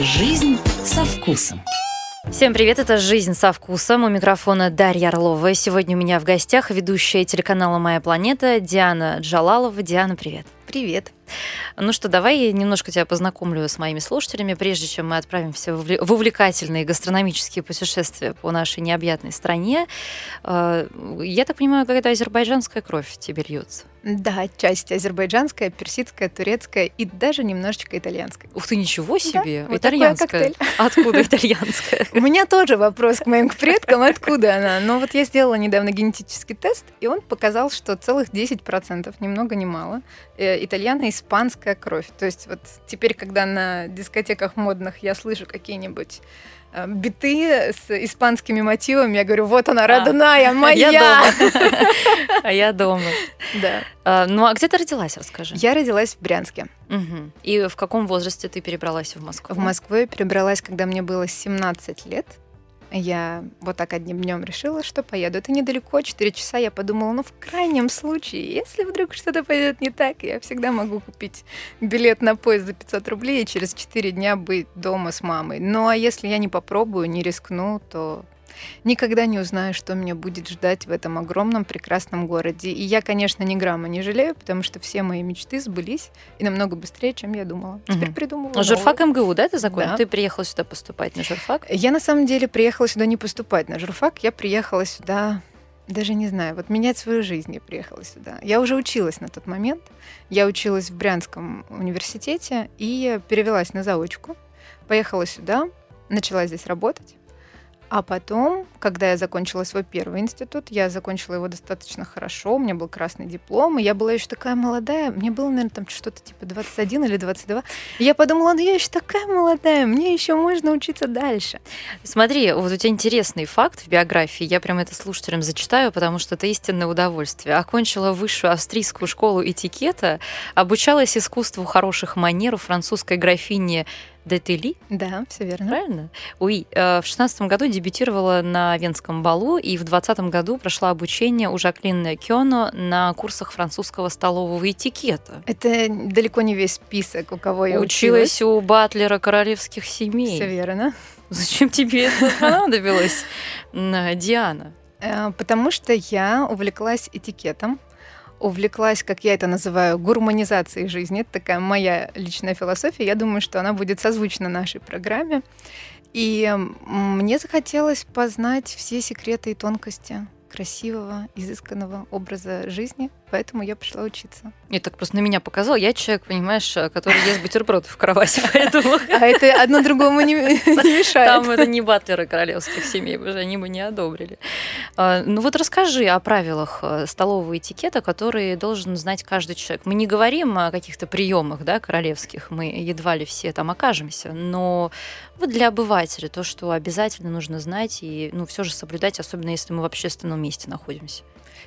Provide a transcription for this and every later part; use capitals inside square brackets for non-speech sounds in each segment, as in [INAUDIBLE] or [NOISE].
Жизнь со вкусом. Всем привет, это «Жизнь со вкусом». У микрофона Дарья Орлова. Сегодня у меня в гостях ведущая телеканала «Моя планета» Диана Джалалова. Диана, привет. Привет. Ну что, давай я немножко тебя познакомлю с моими слушателями, прежде чем мы отправимся в увлекательные гастрономические путешествия по нашей необъятной стране. Э, я так понимаю, какая-то азербайджанская кровь в тебе льется. Да, часть азербайджанская, персидская, турецкая и даже немножечко итальянская. Ух ты, ничего себе! Да, вот итальянская. [LAUGHS] Откуда итальянская? У меня тоже вопрос к моим предкам, откуда она. Но вот я сделала недавно генетический тест, и он показал, что целых 10%, ни много ни мало, э, итальяно-испанская кровь. То есть вот теперь, когда на дискотеках модных я слышу какие-нибудь э, биты с испанскими мотивами, я говорю, вот она, родная, [LAUGHS] а, моя. Я дома. [LAUGHS] А я дома. Да. А, ну а где ты родилась, расскажи? Я родилась в Брянске. И в каком возрасте ты перебралась в Москву? В Москву я перебралась, когда мне было 17 лет я вот так одним днем решила, что поеду. Это недалеко, 4 часа. Я подумала, ну, в крайнем случае, если вдруг что-то пойдет не так, я всегда могу купить билет на поезд за 500 рублей и через 4 дня быть дома с мамой. Ну, а если я не попробую, не рискну, то никогда не узнаю, что меня будет ждать в этом огромном прекрасном городе. И я, конечно, ни грамма не жалею, потому что все мои мечты сбылись и намного быстрее, чем я думала. Теперь угу. придумываю. А журфак МГУ, да, ты закончил? Да. Ты приехала сюда поступать на журфак? Я на самом деле приехала сюда не поступать на журфак, я приехала сюда даже не знаю, вот менять свою жизнь я приехала сюда. Я уже училась на тот момент. Я училась в Брянском университете и перевелась на заочку. Поехала сюда, начала здесь работать. А потом, когда я закончила свой первый институт, я закончила его достаточно хорошо, у меня был красный диплом, и я была еще такая молодая, мне было, наверное, там что-то типа 21 или 22. И я подумала, ну я еще такая молодая, мне еще можно учиться дальше. Смотри, вот у тебя интересный факт в биографии, я прям это слушателям зачитаю, потому что это истинное удовольствие. Окончила высшую австрийскую школу этикета, обучалась искусству хороших манер у французской графини Детели. Да, все верно. Правильно? Уи. Э, в шестнадцатом году дебютировала на Венском балу и в двадцатом году прошла обучение у Жаклин Кёно на курсах французского столового этикета. Это далеко не весь список, у кого я училась. Училась у батлера королевских семей. Все верно. Зачем тебе это [LAUGHS] понадобилось, Диана? Э, потому что я увлеклась этикетом увлеклась, как я это называю, гурманизацией жизни. Это такая моя личная философия. Я думаю, что она будет созвучна нашей программе. И мне захотелось познать все секреты и тонкости красивого, изысканного образа жизни, поэтому я пришла учиться. И так просто на меня показал. Я человек, понимаешь, который ест бутерброды в кровати, [LAUGHS] поэтому... А это одно другому не, [LAUGHS] мешает. Там это не батлеры королевских семей, уже они бы не одобрили. А, ну вот расскажи о правилах э, столового этикета, которые должен знать каждый человек. Мы не говорим о каких-то приемах, да, королевских, мы едва ли все там окажемся, но вот для обывателя то, что обязательно нужно знать и, ну, все же соблюдать, особенно если мы в общественном месте находимся.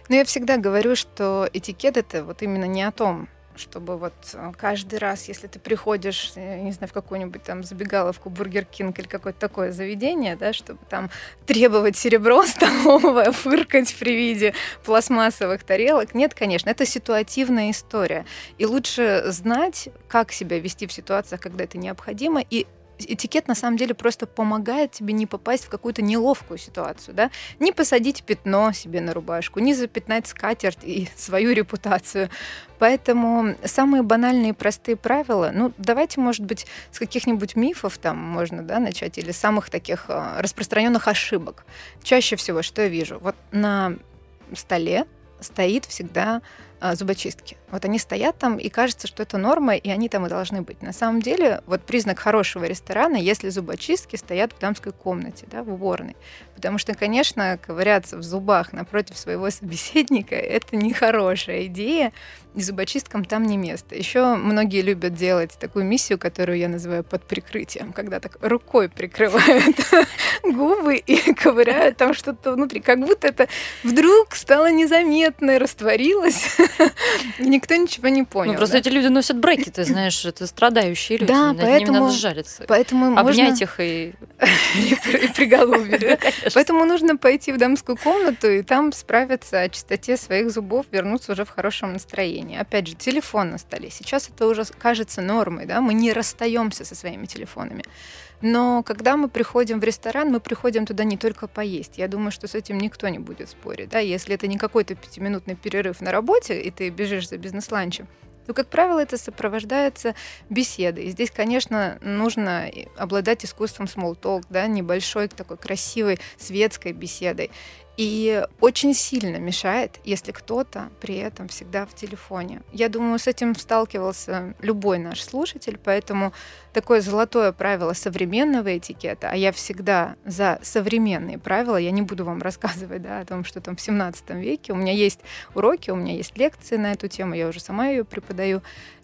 Ну, я всегда говорю, что этикет это вот именно не о том, чтобы вот э, каждый раз, если ты приходишь, э, не знаю, в какую-нибудь там забегаловку, Burger King или какое-то такое заведение, да, чтобы там требовать серебро [LAUGHS] столовое, фыркать при виде пластмассовых тарелок. Нет, конечно, это ситуативная история. И лучше знать, как себя вести в ситуациях, когда это необходимо, и этикет на самом деле просто помогает тебе не попасть в какую-то неловкую ситуацию, да, не посадить пятно себе на рубашку, не запятнать скатерть и [LAUGHS] свою репутацию. Поэтому самые банальные простые правила, ну, давайте, может быть, с каких-нибудь мифов там можно, да, начать, или самых таких а, распространенных ошибок. Чаще всего, что я вижу, вот на столе стоит всегда зубочистки. Вот они стоят там, и кажется, что это норма, и они там и должны быть. На самом деле, вот признак хорошего ресторана, если зубочистки стоят в дамской комнате, да, в уборной. Потому что, конечно, ковыряться в зубах напротив своего [LAUGHS] собеседника – это нехорошая идея, зубочисткам там не место. Еще многие любят делать такую миссию, которую я называю под прикрытием, когда так рукой прикрывают [LAUGHS] губы и [LAUGHS] ковыряют там что-то внутри, как будто это вдруг стало незаметно, растворилось [LAUGHS] Никто ничего не понял. Ну, просто эти люди носят брекеты, знаешь, это страдающие люди. Да, поэтому... надо жариться. Поэтому Обнять их и... и приголубить. Поэтому нужно пойти в дамскую комнату и там справиться о чистоте своих зубов, вернуться уже в хорошем настроении. Опять же, телефон на столе. Сейчас это уже кажется нормой, да, мы не расстаемся со своими телефонами. Но когда мы приходим в ресторан, мы приходим туда не только поесть. Я думаю, что с этим никто не будет спорить. Да? Если это не какой-то пятиминутный перерыв на работе, и ты бежишь за бизнес-ланчем, то, как правило, это сопровождается беседой. И здесь, конечно, нужно обладать искусством small talk, да, небольшой такой красивой светской беседой. И очень сильно мешает, если кто-то при этом всегда в телефоне. Я думаю, с этим сталкивался любой наш слушатель, поэтому такое золотое правило современного этикета, а я всегда за современные правила, я не буду вам рассказывать да, о том, что там в 17 веке. У меня есть уроки, у меня есть лекции на эту тему, я уже сама ее преподаю.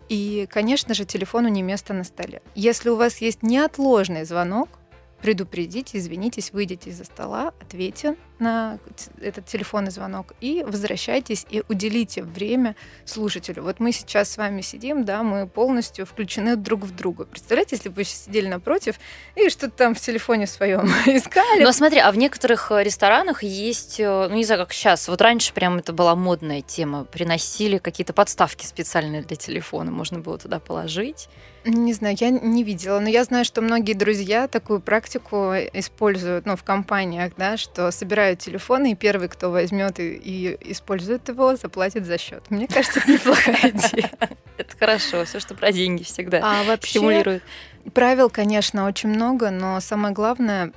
И, конечно же, телефону не место на столе. Если у вас есть неотложный звонок, предупредите, извинитесь, выйдите из-за стола, ответьте на этот телефонный звонок и возвращайтесь и уделите время слушателю. Вот мы сейчас с вами сидим, да, мы полностью включены друг в друга. Представляете, если бы вы сидели напротив и что-то там в телефоне своем [LAUGHS] искали. Ну, смотри, а в некоторых э, ресторанах есть, э, ну, не знаю, как сейчас, вот раньше прям это была модная тема, приносили какие-то подставки специальные для телефона, можно было туда положить. Не знаю, я не видела, но я знаю, что многие друзья такую практику используют, ну, в компаниях, да, что собирают телефон, и первый, кто возьмет и, и использует его, заплатит за счет. Мне кажется, это неплохая [LAUGHS] идея. Это хорошо, все, что про деньги всегда а вообще, стимулирует. Правил, конечно, очень много, но самое главное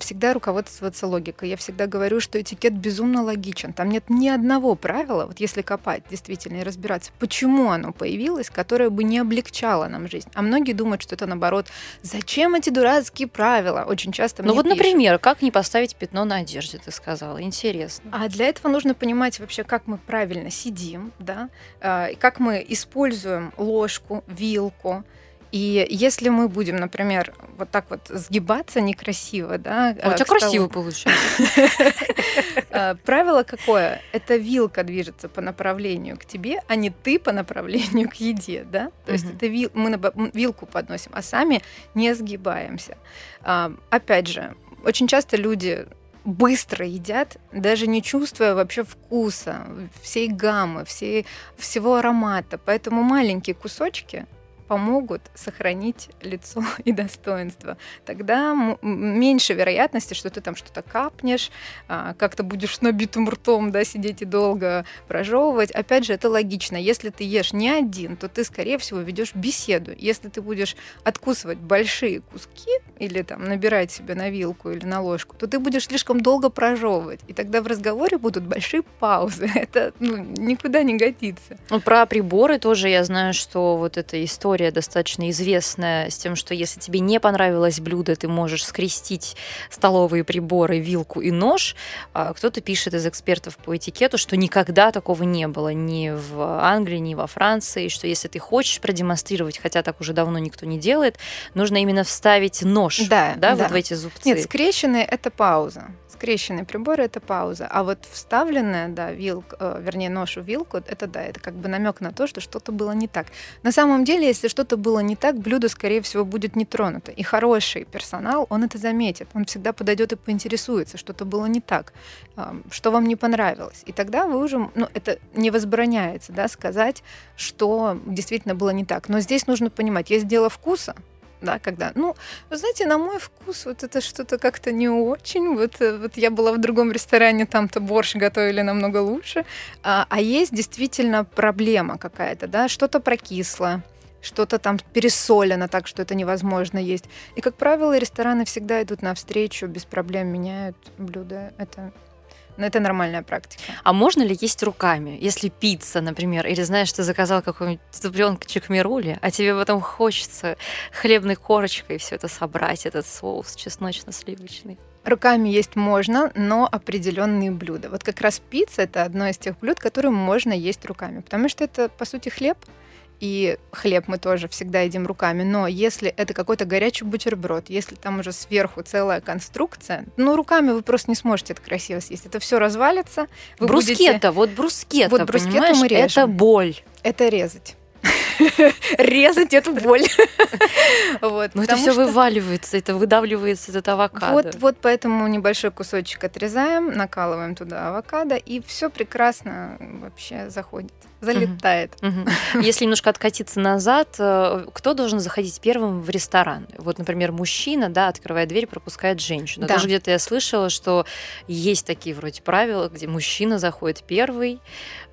всегда руководствоваться логикой. Я всегда говорю, что этикет безумно логичен. Там нет ни одного правила, вот если копать действительно и разбираться, почему оно появилось, которое бы не облегчало нам жизнь. А многие думают, что это наоборот. Зачем эти дурацкие правила? Очень часто Ну вот, пишут. например, как не поставить пятно на одежде, ты сказала. Интересно. А для этого нужно понимать вообще, как мы правильно сидим, да, а, как мы используем ложку, вилку, и если мы будем, например, вот так вот сгибаться некрасиво, да. А у тебя красиво получается. [LAUGHS] Э, правило какое? Это вилка движется по направлению к тебе, а не ты по направлению к еде, да. То есть это мы вилку подносим, а сами не сгибаемся. А, опять же, очень часто люди быстро едят, даже не чувствуя вообще вкуса, всей гаммы, всей, всего аромата. Поэтому маленькие кусочки помогут сохранить лицо [LAUGHS] и достоинство. Тогда меньше вероятности, что ты там что-то капнешь, а, как-то будешь набитым ртом да, сидеть и долго прожевывать. Опять же, это логично. Если ты ешь не один, то ты, скорее всего, ведешь беседу. Если ты будешь откусывать большие куски или там набирать себе на вилку или на ложку, то ты будешь слишком долго прожевывать. И тогда в разговоре будут большие паузы. [LAUGHS] Это ну, никуда не годится. Ну, про приборы тоже я знаю, что вот эта история история достаточно известная с тем, что если тебе не понравилось блюдо, ты можешь скрестить столовые приборы, вилку и нож. А кто-то пишет из экспертов по этикету, что никогда такого не было ни в Англии, ни во Франции, что если ты хочешь продемонстрировать, хотя так уже давно никто не делает, нужно именно вставить нож да, да, да. вот в эти зубцы. Нет, скрещенные — это пауза скрещенный прибор это пауза, а вот вставленная, да, вилка, э, вернее, нож в вилку, это да, это как бы намек на то, что что-то было не так. На самом деле, если что-то было не так, блюдо, скорее всего, будет не тронуто. И хороший персонал, он это заметит, он всегда подойдет и поинтересуется, что-то было не так, что вам не понравилось. И тогда вы уже, ну, это не возбраняется, да, сказать, что действительно было не так. Но здесь нужно понимать, есть дело вкуса, да, когда, ну, вы знаете, на мой вкус вот это что-то как-то не очень, вот, э, вот я была в другом ресторане, там-то борщ готовили намного лучше, а, а есть действительно проблема какая-то, да, что-то прокисло, что-то там пересолено так, что это невозможно есть. И, как правило, рестораны всегда идут навстречу, без проблем меняют блюда. Это но это нормальная практика. А можно ли есть руками? Если пицца, например, или знаешь, ты заказал какой-нибудь цыпленочек мирули, а тебе потом хочется хлебной корочкой все это собрать, этот соус чесночно-сливочный. Руками есть можно, но определенные блюда. Вот как раз пицца это одно из тех блюд, которые можно есть руками, потому что это, по сути, хлеб, и хлеб мы тоже всегда едим руками, но если это какой-то горячий бутерброд, если там уже сверху целая конструкция, ну, руками вы просто не сможете это красиво съесть. Это все развалится. Вы брускета, будете... вот брускета, вот брускету мы режем. это боль. Это резать. [LAUGHS] резать эту боль. вот, Но это все что... вываливается, это выдавливается из авокадо. Вот, вот поэтому небольшой кусочек отрезаем, накалываем туда авокадо, и все прекрасно вообще заходит залетает. Если немножко откатиться назад, э, кто должен заходить первым в ресторан? Вот, например, мужчина, да, открывая дверь, пропускает женщину. Да. Даже где-то я слышала, что есть такие вроде правила, где мужчина заходит первый,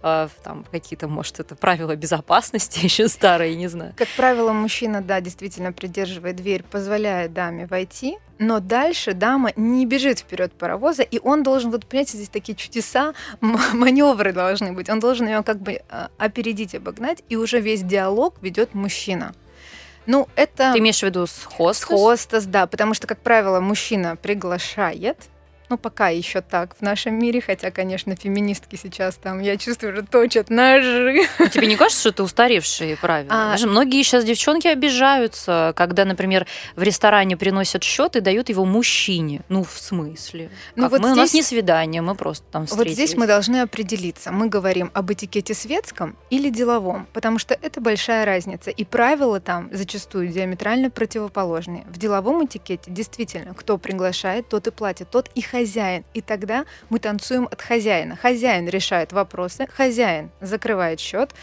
э, там какие-то, может, это правила безопасности [LAUGHS] еще старые, не знаю. Как правило, мужчина, да, действительно придерживает дверь, позволяет даме войти, но дальше дама не бежит вперед паровоза, и он должен, вот понимаете, здесь такие чудеса, [LAUGHS] маневры должны быть. Он должен ее как бы опередить, обогнать, и уже весь диалог ведет мужчина. Ну, это... Ты имеешь в виду с хостес? С хостес, да, потому что, как правило, мужчина приглашает, ну, пока еще так в нашем мире, хотя, конечно, феминистки сейчас там, я чувствую, уже точат ножи. А тебе не кажется, что это устаревшие правила? А... Даже многие сейчас девчонки обижаются, когда, например, в ресторане приносят счет и дают его мужчине. Ну, в смысле? Ну, вот мы, здесь... У нас не свидание, мы просто там встретились. Вот здесь мы должны определиться. Мы говорим об этикете светском или деловом, потому что это большая разница. И правила там зачастую диаметрально противоположные. В деловом этикете действительно, кто приглашает, тот и платит, тот и хозяин. И тогда мы танцуем от хозяина. Хозяин решает вопросы, хозяин закрывает счет,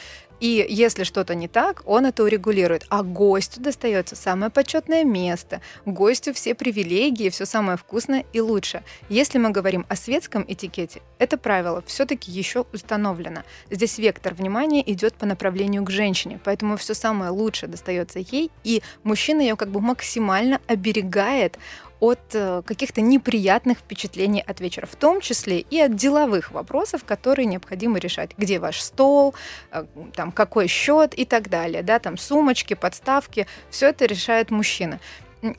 и если что-то не так, он это урегулирует. А гостю достается самое почетное место. Гостю все привилегии, все самое вкусное и лучше. Если мы говорим о светском этикете, это правило все-таки еще установлено. Здесь вектор внимания идет по направлению к женщине, поэтому все самое лучшее достается ей, и мужчина ее как бы максимально оберегает от э, каких-то неприятных впечатлений от вечера, в том числе и от деловых вопросов, которые необходимо решать. Где ваш стол, э, там, какой счет и так далее, да, там сумочки, подставки, все это решает мужчина.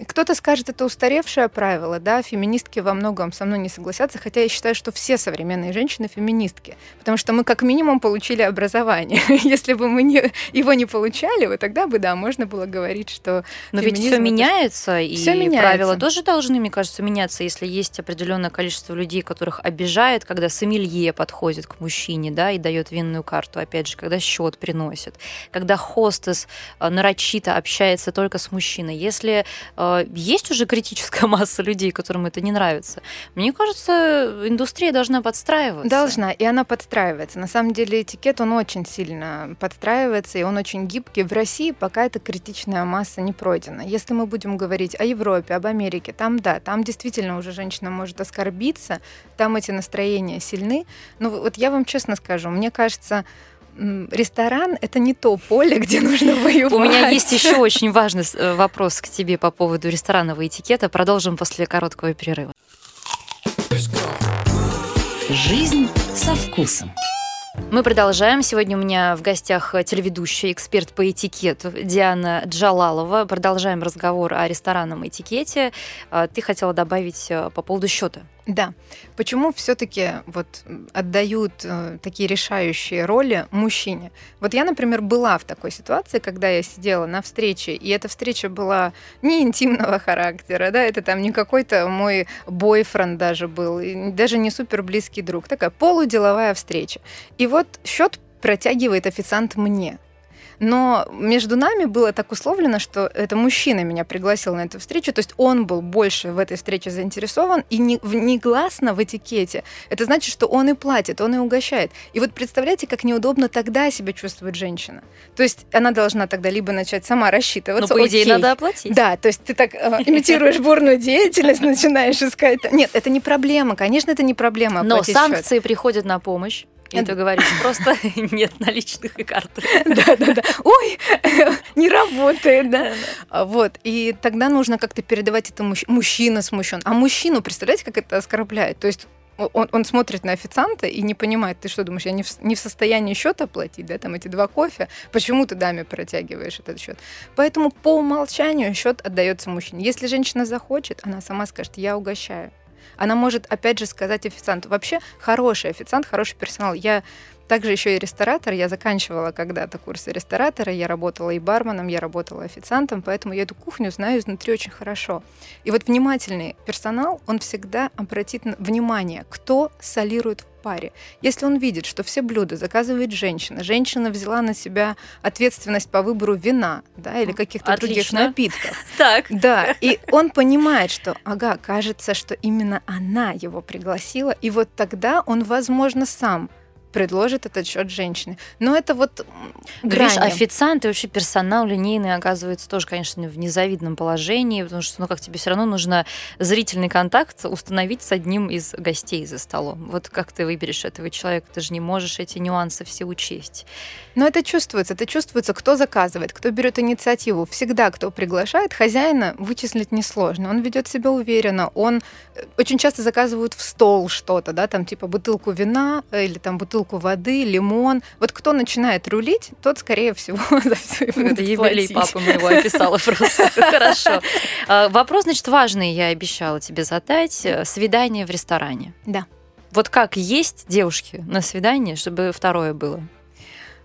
Кто-то скажет, это устаревшее правило, да, феминистки во многом со мной не согласятся, хотя я считаю, что все современные женщины феминистки, потому что мы как минимум получили образование. [LAUGHS] Если бы мы не, его не получали, вот тогда бы, да, можно было говорить, что Но ведь все меняется, и всё меняется. правила тоже должны, мне кажется, меняться, если есть определенное количество людей, которых обижает, когда сомелье подходит к мужчине, да, и дает винную карту, опять же, когда счет приносит, когда хостес э, нарочито общается только с мужчиной. Если а, есть уже критическая [LAUGHS] масса людей, которым это не нравится. Мне кажется, индустрия должна подстраиваться. Должна, и она подстраивается. На самом деле этикет, он очень сильно подстраивается, и он очень гибкий. В России пока эта критичная масса не пройдена. Если мы будем говорить о Европе, об Америке, там да, там действительно уже женщина может оскорбиться, там эти настроения сильны. Но вот я вам честно скажу, мне кажется, ресторан это не то поле, [LAUGHS] где нужно воевать. У меня есть еще очень важный э, вопрос к тебе по поводу ресторанного этикета. Продолжим после короткого перерыва. Жизнь со вкусом. Мы продолжаем. Сегодня у меня в гостях телеведущая, эксперт по этикету Диана Джалалова. Продолжаем разговор о ресторанном этикете. А, ты хотела добавить э, по поводу счета. Да. Почему все-таки вот отдают э, такие решающие роли мужчине? Вот я, например, была в такой ситуации, когда я сидела на встрече, и эта встреча была не интимного характера, да, это там не какой-то мой бойфренд даже был, даже не супер близкий друг, такая полуделовая встреча. И вот счет протягивает официант мне. Но между нами было так условлено, что это мужчина меня пригласил на эту встречу, то есть он был больше в этой встрече заинтересован, и не, негласно в этикете. Это значит, что он и платит, он и угощает. И вот представляете, как неудобно тогда себя чувствует женщина. То есть она должна тогда либо начать сама рассчитываться. Ну, по идее, окей. надо оплатить. Да, то есть ты так э, имитируешь бурную деятельность, [LAUGHS] начинаешь искать. Нет, это не проблема, конечно, это не проблема. Но санкции приходят на помощь. И ты говоришь, просто [LAUGHS] нет наличных и карты. Да-да-да. Ой, [LAUGHS] не работает, да. А, вот. И тогда нужно как-то передавать это мужчина смущен. А мужчину, представляете, как это оскорбляет? То есть он, он смотрит на официанта и не понимает, ты что думаешь, я не в, не в состоянии счет оплатить, да, там эти два кофе, почему ты даме протягиваешь этот счет? Поэтому по умолчанию счет отдается мужчине. Если женщина захочет, она сама скажет, я угощаю. Она может, опять же, сказать официанту. Вообще, хороший официант, хороший персонал. Я также еще и ресторатор. Я заканчивала когда-то курсы ресторатора. Я работала и барменом, я работала официантом, поэтому я эту кухню знаю изнутри очень хорошо. И вот внимательный персонал, он всегда обратит внимание, кто солирует в паре. Если он видит, что все блюда заказывает женщина, женщина взяла на себя ответственность по выбору вина, да, или каких-то других напитков. [LAUGHS] Так. Да, и он понимает, что, ага, кажется, что именно она его пригласила, и вот тогда он, возможно, сам предложит этот счет женщине. Но это вот Видишь, официант и вообще персонал линейный оказывается тоже, конечно, в незавидном положении, потому что, ну, как тебе все равно нужно зрительный контакт установить с одним из гостей за столом. Вот как ты выберешь этого человека, ты же не можешь эти нюансы все учесть. Но это чувствуется, это чувствуется, кто заказывает, кто берет инициативу. Всегда, кто приглашает, хозяина вычислить несложно. Он ведет себя уверенно, он э, очень часто заказывают в стол что-то, да, там типа бутылку вина или там бутылку воды, лимон. Вот кто начинает рулить, тот, скорее всего, [LAUGHS] за все Это юбилей папы моего описала просто. [LAUGHS] Хорошо. А, вопрос, значит, важный я обещала тебе задать. Свидание в ресторане. Да. Вот как есть девушки на свидание, чтобы второе было?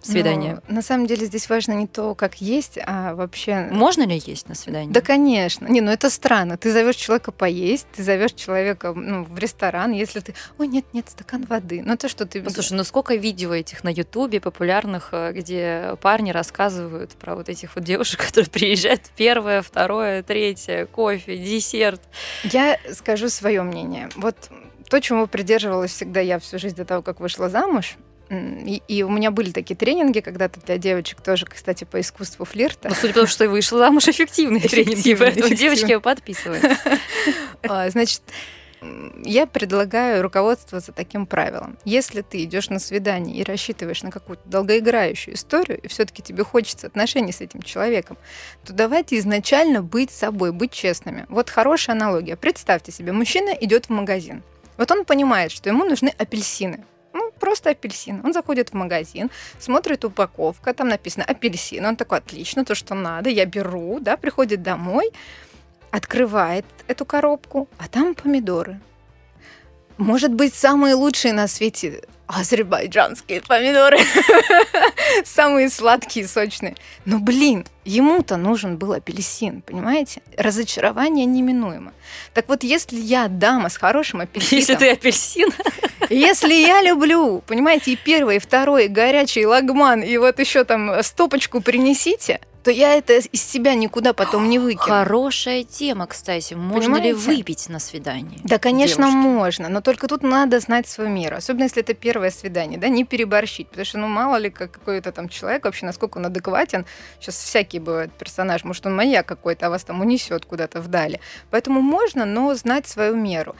Свидание? Но, на самом деле здесь важно не то, как есть, а вообще... Можно ли есть на свидание? Да, конечно. Не, ну это странно. Ты зовешь человека поесть, ты зовешь человека ну, в ресторан, если ты... Ой, нет, нет, стакан воды. Ну это что ты... Ну, слушай, ну сколько видео этих на Ютубе популярных, э, где парни рассказывают про вот этих вот девушек, [LAUGHS] которые приезжают первое, второе, третье, кофе, десерт. Я скажу свое мнение. Вот то, чему придерживалась всегда я всю жизнь до того, как вышла замуж, и, и у меня были такие тренинги когда-то для девочек тоже, кстати, по искусству флирта. Ну, судя по тому, что вышла замуж, эффективные тренинги, поэтому девочки подписывают. [LAUGHS] А, значит, я предлагаю руководствоваться таким правилом. Если ты идешь на свидание и рассчитываешь на какую-то долгоиграющую историю, и все-таки тебе хочется отношений с этим человеком, то давайте изначально быть собой, быть честными. Вот хорошая аналогия. Представьте себе, мужчина идет в магазин. Вот он понимает, что ему нужны апельсины. Просто апельсин. Он заходит в магазин, смотрит упаковка, там написано апельсин. Он такой, отлично, то, что надо, я беру, да, приходит домой, открывает эту коробку, а там помидоры. Может быть, самые лучшие на свете азербайджанские помидоры. [LAUGHS] Самые сладкие, сочные. Но, блин, ему-то нужен был апельсин, понимаете? Разочарование неминуемо. Так вот, если я дама с хорошим апельсином... Если ты апельсин... [LAUGHS] Если я люблю, понимаете, и первый, и второй, и горячий лагман, и вот еще там стопочку принесите, то я это из себя никуда потом не выкину. Хорошая тема, кстати. Можно Понимаете? ли выпить на свидании? Да, конечно, девушки? можно, но только тут надо знать свою меру. Особенно, если это первое свидание, да, не переборщить. Потому что, ну, мало ли, как какой-то там человек вообще, насколько он адекватен. Сейчас всякий бывает персонаж. Может, он маяк какой-то, а вас там унесет куда-то вдали. Поэтому можно, но знать свою меру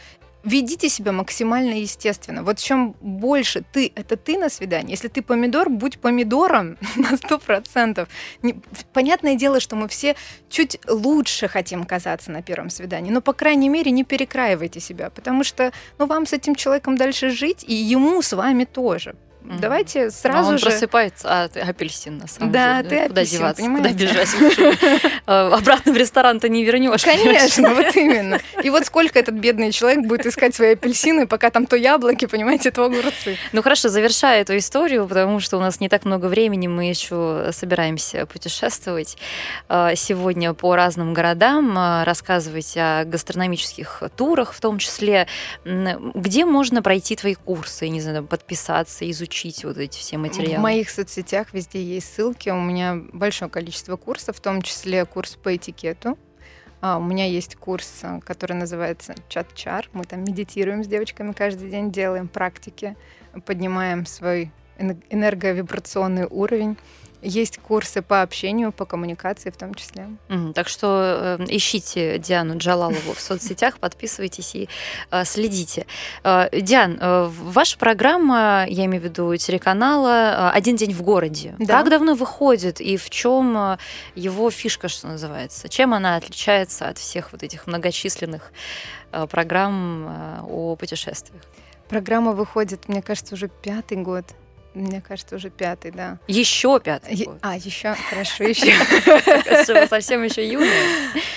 ведите себя максимально естественно. Вот чем больше ты, это ты на свидании. Если ты помидор, будь помидором [LAUGHS] на сто процентов. Понятное дело, что мы все чуть лучше хотим казаться на первом свидании, но, по крайней мере, не перекраивайте себя, потому что ну, вам с этим человеком дальше жить, и ему с вами тоже. Mm-hmm. Давайте сразу а он же... просыпается, а ты апельсин на самом да, деле. Ты Куда апельсин, деваться, понимаете? куда бежать? Э, обратно в ресторан ты не вернешь. Конечно, вот именно. И вот сколько этот бедный человек будет искать свои апельсины, пока там то яблоки, понимаете, то огурцы. Ну хорошо, завершая эту историю, потому что у нас не так много времени, мы еще собираемся путешествовать э, сегодня по разным городам, э, рассказывать о гастрономических турах, в том числе, где можно пройти твои курсы, не знаю, подписаться, изучить изучить вот эти все материалы? В моих соцсетях везде есть ссылки. У меня большое количество курсов, в том числе курс по этикету. А, у меня есть курс, э, который называется чат-чар. Мы там медитируем с девочками каждый день, делаем практики, поднимаем свой энерговибрационный уровень. Есть курсы по общению, по коммуникации в том числе. Mm, так что э, ищите Диану Джалалову в соцсетях, [LAUGHS] подписывайтесь и э, следите. Э, Диан, э, ваша программа, я имею в виду телеканала «Один день в городе». Да. Как давно выходит и в чем э, его фишка, что называется? Чем она отличается от всех вот этих многочисленных э, программ э, о путешествиях? Программа выходит, мне кажется, уже пятый год Мне кажется, уже пятый, да. Еще пятый Е-. А, еще, хорошо, еще. [LAUGHS] Совсем еще юные.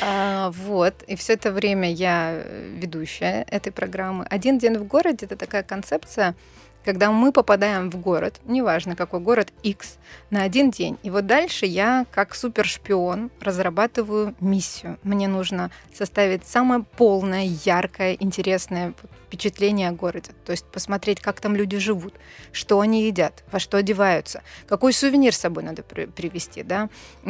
А, Вот, и все это время я ведущая этой программы. Один день в городе это такая концепция, когда мы попадаем в город, неважно какой город X, на один день. И вот дальше я, как супершпион, разрабатываю миссию. Мне нужно составить самое полное, яркое, интересное впечатление о городе. То есть посмотреть, как там люди живут, что они едят, во что одеваются, какой сувенир с собой надо при- привезти, да,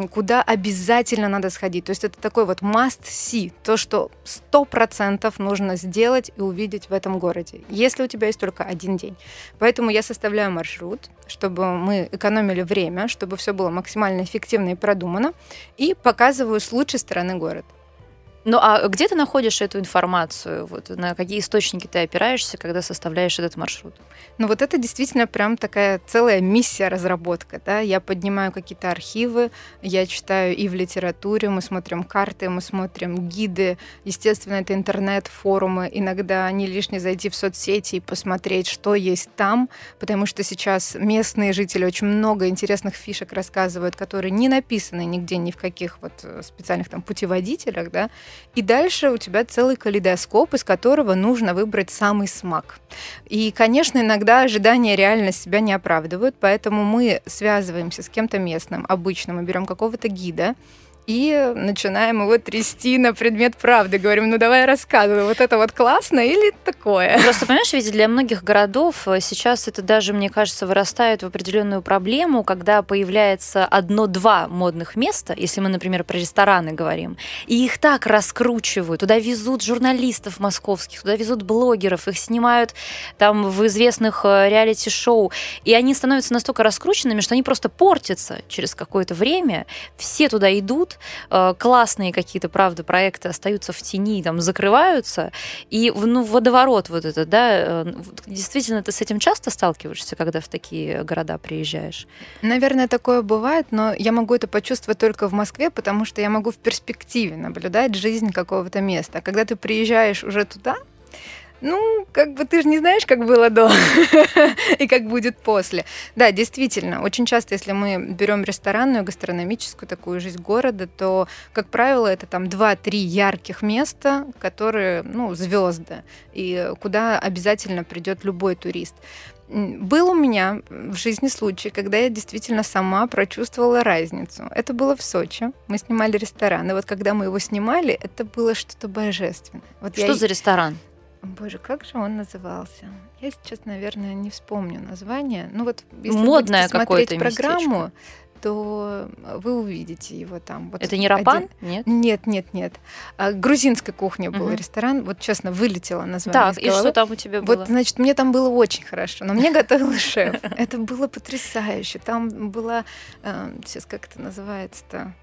куда обязательно надо сходить. То есть это такой вот must see, то, что сто процентов нужно сделать и увидеть в этом городе, если у тебя есть только один день. Поэтому я составляю маршрут, чтобы мы экономили время, чтобы все было максимально эффективно и продумано, и показываю с лучшей стороны город. Ну а где ты находишь эту информацию? Вот на какие источники ты опираешься, когда составляешь этот маршрут? Ну вот это действительно прям такая целая миссия разработка. Да? Я поднимаю какие-то архивы, я читаю и в литературе, мы смотрим карты, мы смотрим гиды. Естественно, это интернет, форумы. Иногда не лишне зайти в соцсети и посмотреть, что есть там, потому что сейчас местные жители очень много интересных фишек рассказывают, которые не написаны нигде, ни в каких вот э, специальных там путеводителях, да, и дальше у тебя целый калейдоскоп, из которого нужно выбрать самый смак. И, конечно, иногда ожидания реально себя не оправдывают, поэтому мы связываемся с кем-то местным, обычно мы берем какого-то гида, и начинаем его трясти на предмет правды. Говорим, ну давай рассказывай, вот это вот классно или такое? Просто, понимаешь, ведь для многих городов э, сейчас это даже, мне кажется, вырастает в определенную проблему, когда появляется одно-два модных места, если мы, например, про рестораны говорим, и их так раскручивают, туда везут журналистов московских, туда везут блогеров, их снимают там в известных э, реалити-шоу, и они становятся настолько раскрученными, что они просто портятся через какое-то время, все туда идут, э, классные какие-то, правда, проекты остаются в тени, там, закрываются, и ну, водоворот вот этот, да, э, действительно ты с этим часто сталкиваешься, когда в такие города приезжаешь? Наверное, такое бывает, но я могу это почувствовать только в Москве, потому что я могу в перспективе наблюдать жизнь какого-то места. А когда ты приезжаешь уже туда, ну, как бы ты же не знаешь, как было до [LAUGHS] и как будет после. Да, действительно, очень часто, если мы берем ресторанную, гастрономическую такую жизнь города, то, как правило, это там 2-3 ярких места, которые, ну, звезды, и куда обязательно придет любой турист. Был у меня в жизни случай, когда я действительно сама прочувствовала разницу. Это было в Сочи. Мы снимали ресторан. И вот когда мы его снимали, это было что-то божественное. Вот я Что и- за ресторан? Боже, как же он назывался? Я сейчас, наверное, не вспомню название. Ну вот, если Модное будете смотреть программу, то вы увидите его там. Вот Это не Рапан? один- Нет? Нет, нет, нет. А, грузинской кухни был Мгм. ресторан. Вот честно, вылетело название Так, и что там у тебя было? Вот, значит, мне там было очень хорошо, но мне готовил шеф. Это было потрясающе. Там была, э, сейчас как это называется-то,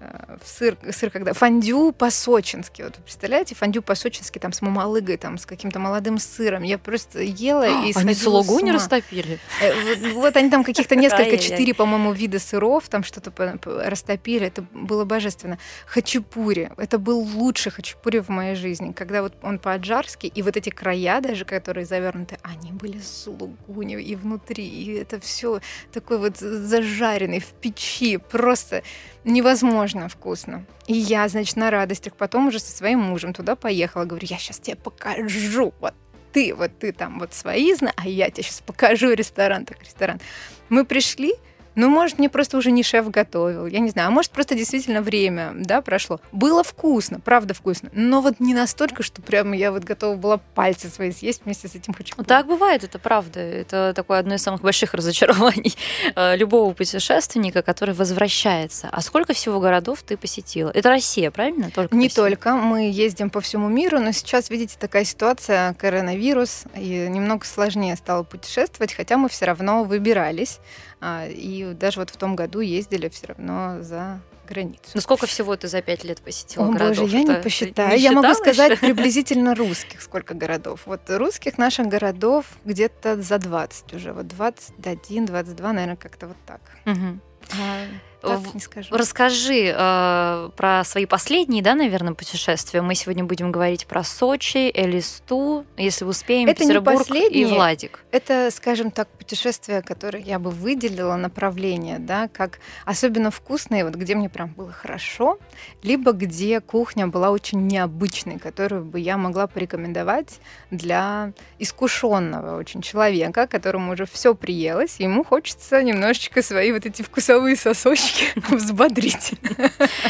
э, сыр, сыр когда фондю по-сочински. Вот вы представляете, фондю по-сочински там с мамалыгой, там с каким-то молодым сыром. Я просто ела и [GASPS] Они слугу не растопили? Э, Вот, вот они там каких-то несколько, четыре, по-моему, вида сыров, там что-то растопили. Это было божественно. Хачапури. Это был лучший хачапури в моей жизни. Когда вот он по-аджарски, и вот эти края даже, которые завернуты, они были с лугунью и внутри. И это все такой вот зажаренный в печи. Просто невозможно вкусно. И я, значит, на радостях потом уже со своим мужем туда поехала. Говорю, я сейчас тебе покажу. Вот ты, вот ты там вот свои знаешь, а я тебе сейчас покажу ресторан, так ресторан. Мы пришли, ну, может, мне просто уже не шеф готовил, я не знаю, а может, просто действительно время, да, прошло. Было вкусно, правда вкусно, но вот не настолько, что прямо я вот готова была пальцы свои съесть вместе с этим. Ну, Так бывает, это правда. Это такое одно из самых больших [LAUGHS] разочарований э, любого путешественника, который возвращается. А сколько всего городов ты посетила? Это Россия, правильно? Только Не только. Мы ездим по всему миру, но сейчас, видите, такая ситуация, коронавирус, и немного сложнее стало путешествовать, хотя мы все равно выбирались. А, И даже вот в том году ездили все равно за границу. Ну сколько всего ты за пять лет посетила О городов? боже, я не посчитаю. Я могу сказать еще? приблизительно русских, сколько городов. Вот русских наших городов где-то за 20 уже. Вот 21, 22, наверное, как-то вот так. Мгм. А так не скажу. Расскажи э, про свои последние, да, наверное, путешествия. Мы сегодня будем говорить про Сочи, Элисту, если успеем, Это не Петербург и. Владик. Это, скажем так, путешествия, которые я бы выделила направление, да, как особенно вкусные, вот где мне прям было хорошо, либо где кухня была очень необычной, которую бы я могла порекомендовать для искушенного очень человека, которому уже все приелось, и ему хочется немножечко свои вот эти вкусовые сосочки [LAUGHS] взбодрить.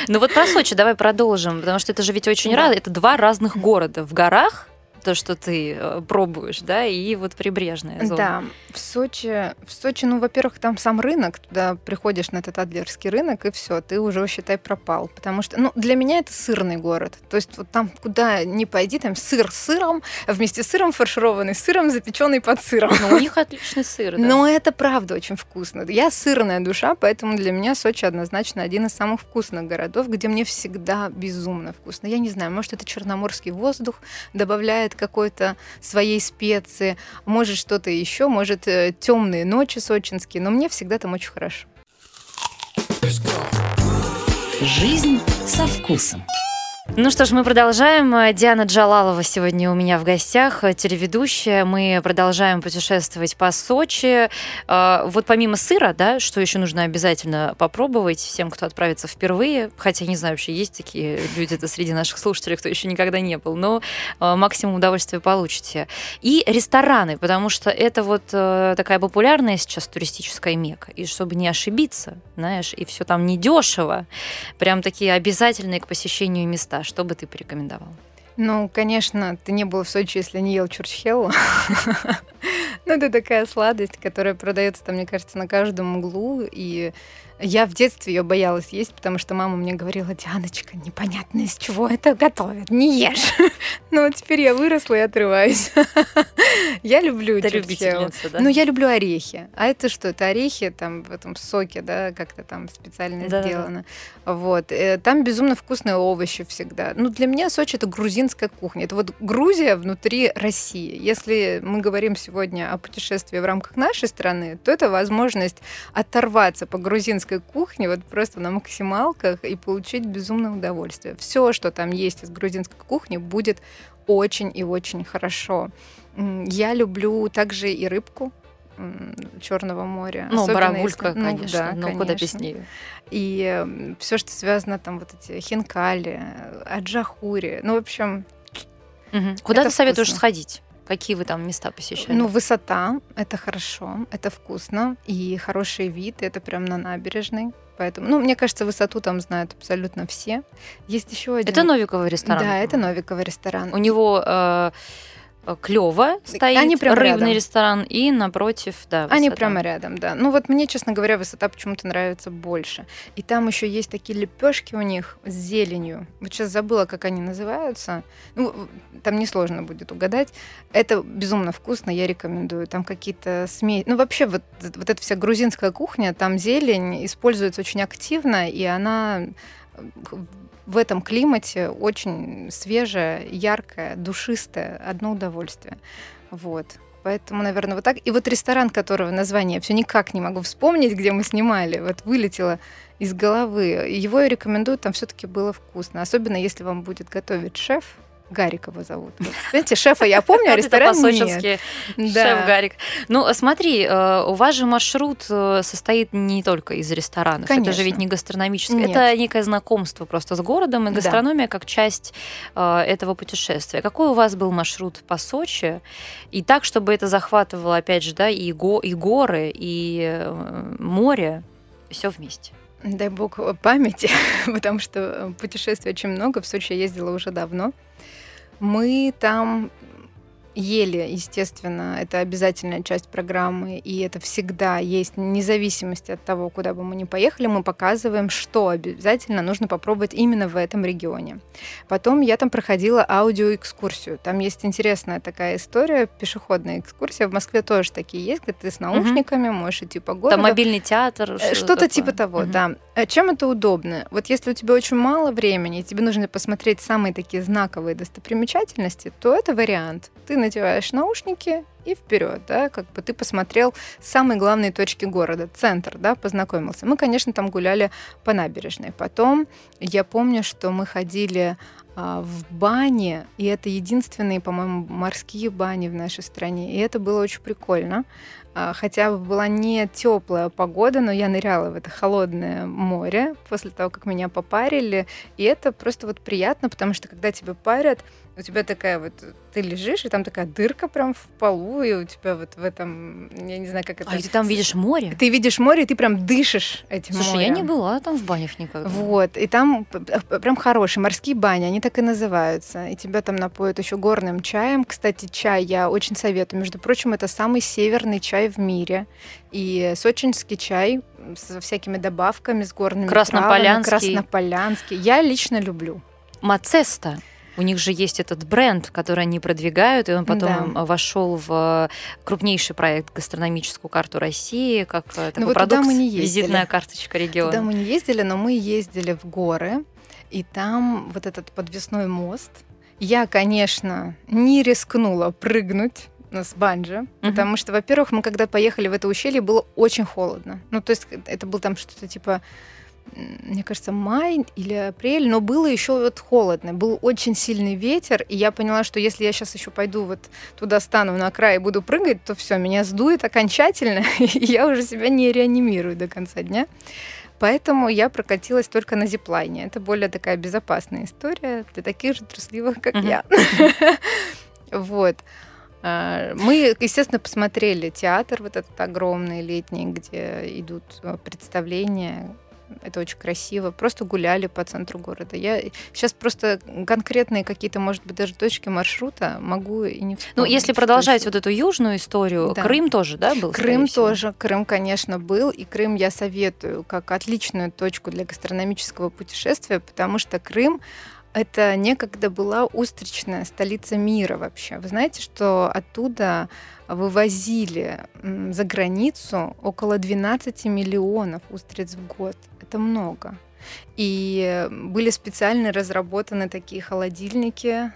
Ну вот про Сочи давай продолжим, потому что это же ведь очень Да. раз, это два разных города. В горах то, что ты э, пробуешь, да, и вот прибрежная зона. Да, в Сочи, в Сочи, ну, во-первых, там сам рынок, туда приходишь на этот Адлерский рынок, и все, ты уже, считай, пропал. Потому что, ну, для меня это сырный город. То есть вот там, куда ни пойди, там сыр с сыром, вместе с сыром фаршированный сыром, запеченный под сыром. Но у них отличный сыр, да. Но это правда очень вкусно. Я сырная душа, поэтому для меня Сочи однозначно один из самых вкусных городов, где мне всегда безумно вкусно. Я не знаю, может, это черноморский воздух добавляет какой-то своей специи, может, что-то еще, может, темные ночи сочинские, но мне всегда там очень хорошо. Жизнь со вкусом. Ну что ж, мы продолжаем. Диана Джалалова сегодня у меня в гостях, телеведущая. Мы продолжаем путешествовать по Сочи. А, Вот помимо сыра, да, что еще нужно обязательно попробовать всем, кто отправится впервые, хотя не знаю, вообще есть такие люди-то среди наших слушателей, кто еще никогда не был, но максимум удовольствия получите. И рестораны, потому что это вот э, такая популярная сейчас туристическая мека. И чтобы не ошибиться, знаешь, и все там недешево, прям такие обязательные к посещению места. Что бы ты порекомендовал? Ну, конечно, ты не был в Сочи, если не ел чурчхеллу. [LAUGHS] Ну, это такая сладость, которая продается там, мне кажется, на каждом углу. И я в детстве ее боялась есть, потому что мама мне говорила, Дианочка, непонятно из чего это готовят, не ешь. [LAUGHS] Ну, вот теперь я выросла и отрываюсь. [LAUGHS] Я люблю чурчхеллу. любительница, да? Ну, я люблю орехи. А это что? Это орехи там в этом соке, да, как-то там специально сделано. Вот. Э, Там безумно вкусные овощи всегда. Ну, для меня Сочи это грузинская кухня. Это вот Грузия внутри России. Если мы говорим сегодня о путешествии в рамках нашей страны, то это возможность оторваться по грузинской кухне вот просто на максималках и получить безумное удовольствие. Все, что там есть из грузинской кухни, будет очень и очень хорошо. Я люблю также и рыбку Черного моря. Ну, Особенно барабулька, если- ну, конечно. да, Ну, куда без конечно. нее? И все, что связано там вот эти хинкали, аджахури. Ну, в общем, Куда Это ты советуешь вкусно. сходить? Какие вы там места посещали? ну, высота — это хорошо, это вкусно, и хороший вид, это прям на набережной. Поэтому, ну, мне кажется, высоту там знают абсолютно все. Есть еще один. это Новиковый ресторан. Да, это Новиковый ресторан. У него клево стоит Они прям рыбный рядом. ресторан, и напротив, да, Они высота. прямо рядом, да. Ну вот мне, честно говоря, высота почему-то нравится больше. И там еще есть такие лепешки у них с зеленью. Вот сейчас забыла, как они называются. Ну, там несложно будет угадать. Это безумно вкусно, я рекомендую. Там какие-то смеси. Ну, вообще, вот, вот эта вся грузинская кухня, там зелень используется очень активно, и она э, в этом климате очень свежая, яркая, душистая, одно удовольствие. Вот. Поэтому, наверное, вот так. И вот ресторан, которого название я все никак не могу вспомнить, где мы снимали, вот вылетело из головы. Его я рекомендую, там все-таки было вкусно. Особенно если вам будет готовить шеф. Гарик его зовут. Знаете, шефа я помню, а ресторан нет. Да. Шеф Гарик. Ну, смотри, э, у вас же маршрут э, состоит не только из ресторанов. Это же Конечно. ведь не гастрономическое. Нет. Это некое знакомство просто с городом, и Да. гастрономия как часть э, этого путешествия. Какой у вас был маршрут по Сочи? И так, чтобы это захватывало, опять же, да, и, го- и горы, и море, все вместе. Дай бог памяти, [LAUGHS] потому что путешествий очень много. В Сочи я ездила уже давно. Мы там ели, естественно, это обязательная часть программы, и это всегда есть, вне зависимости от того, куда бы мы ни поехали, мы показываем, что обязательно нужно попробовать именно в этом регионе. Потом я там проходила аудиоэкскурсию. Там есть интересная такая история, пешеходная экскурсия. В Москве тоже такие есть, где ты с наушниками можешь идти по городу. Там мобильный театр. Э, Что-то такое. типа того, Мгм. да. Э, Чем это удобно? Вот если у тебя очень мало времени, и тебе нужно посмотреть самые такие знаковые достопримечательности, то это вариант. Ты надеваешь наушники и вперед, да, как бы ты посмотрел самые главные точки города, центр, да, познакомился. Мы, конечно, там гуляли по набережной. Потом я помню, что мы ходили а, в бане, и это единственные, по-моему, морские бани в нашей стране, и это было очень прикольно. А, хотя была не теплая погода, но я ныряла в это холодное море после того, как меня попарили, и это просто вот приятно, потому что когда тебя парят, у тебя такая вот, ты лежишь, и там такая дырка прям в полу, и у тебя вот в этом, я не знаю, как это... А ты там видишь море? Ты видишь море, и ты прям дышишь этим Слушай, морем. я не была там в банях никогда. Вот, и там прям хорошие морские бани, они так и называются. И тебя там напоят еще горным чаем. Кстати, чай я очень советую. Между прочим, это самый северный чай в мире. И сочинский чай со всякими добавками, с горными Краснополянский. травами. Краснополянский. Я лично люблю. Мацеста. У них же есть этот бренд, который они продвигают, и он потом Да. вошел в крупнейший проект гастрономическую карту России, как э, такой Ну вот продукт, мы не ездили. визитная карточка региона. Туда мы не ездили, но мы ездили в горы, и там вот этот подвесной мост. Я, конечно, не рискнула прыгнуть с банджи, потому что, во-первых, мы когда поехали в это ущелье, было очень холодно. Ну, то есть это был там что-то типа мне кажется, май или апрель, но было еще вот холодно, был очень сильный ветер, и я поняла, что если я сейчас еще пойду вот туда стану на край и буду прыгать, то все, меня сдует окончательно, [LAUGHS] и я уже себя не реанимирую до конца дня. Поэтому я прокатилась только на зиплайне. Это более такая безопасная история для таких же трусливых, как я. [LAUGHS] Вот. А, Мы, естественно, посмотрели театр вот этот огромный летний, где идут э, представления. Это очень красиво. Просто гуляли по центру города. Я сейчас просто конкретные какие-то, может быть, даже точки маршрута могу и не Ну, вспомнить, если что продолжать еще. вот эту южную историю, Да. Крым тоже, да, был? Крым тоже. Крым, конечно, был. И Крым я советую как отличную точку для гастрономического путешествия, потому что Крым это некогда была устричная столица мира вообще. Вы знаете, что оттуда вывозили за границу около 12 миллионов устриц в год. Это много. И были специально разработаны такие холодильники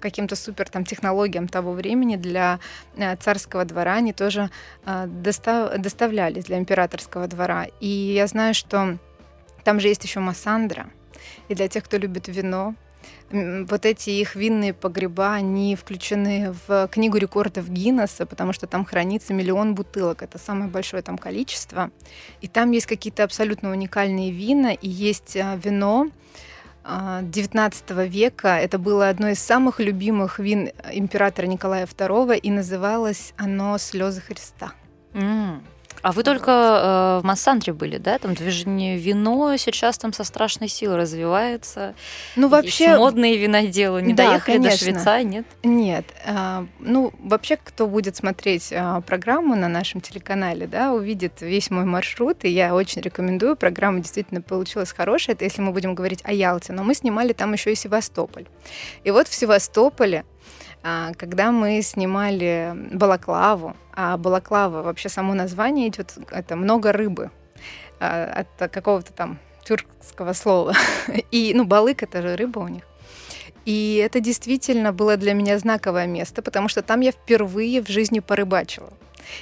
каким-то супер там технологиям того времени для э, царского двора. Они тоже э, доста- доставлялись для императорского двора. И я знаю, что там же есть еще Массандра. И для тех, кто любит вино, вот эти их винные погреба, они включены в книгу рекордов Гиннесса, потому что там хранится миллион бутылок. Это самое большое там количество. И там есть какие-то абсолютно уникальные вина, и есть э, вино, а, 19 века. Это было одно из самых любимых вин императора Николая II, и называлось оно «Слезы Христа». М. А вы только э, в Массантре были, да? Там движение вино сейчас там со страшной силой развивается. Ну, Есть вообще, модные виноделы. Не Да, доехали до конечно. Швейца, нет? Нет. а, ну, вообще, кто будет смотреть а, программу на нашем телеканале, да, увидит весь мой маршрут, и я очень рекомендую. Программа действительно получилась хорошая. Это если мы будем говорить о Ялте. Но мы снимали там еще и Севастополь. И вот в Севастополе, когда мы снимали Балаклаву, а Балаклава вообще само название идет, это много рыбы а, от какого-то там тюркского слова. [LAUGHS] И, ну, балык это же рыба у них. И это действительно было для меня знаковое место, потому что там я впервые в жизни порыбачила.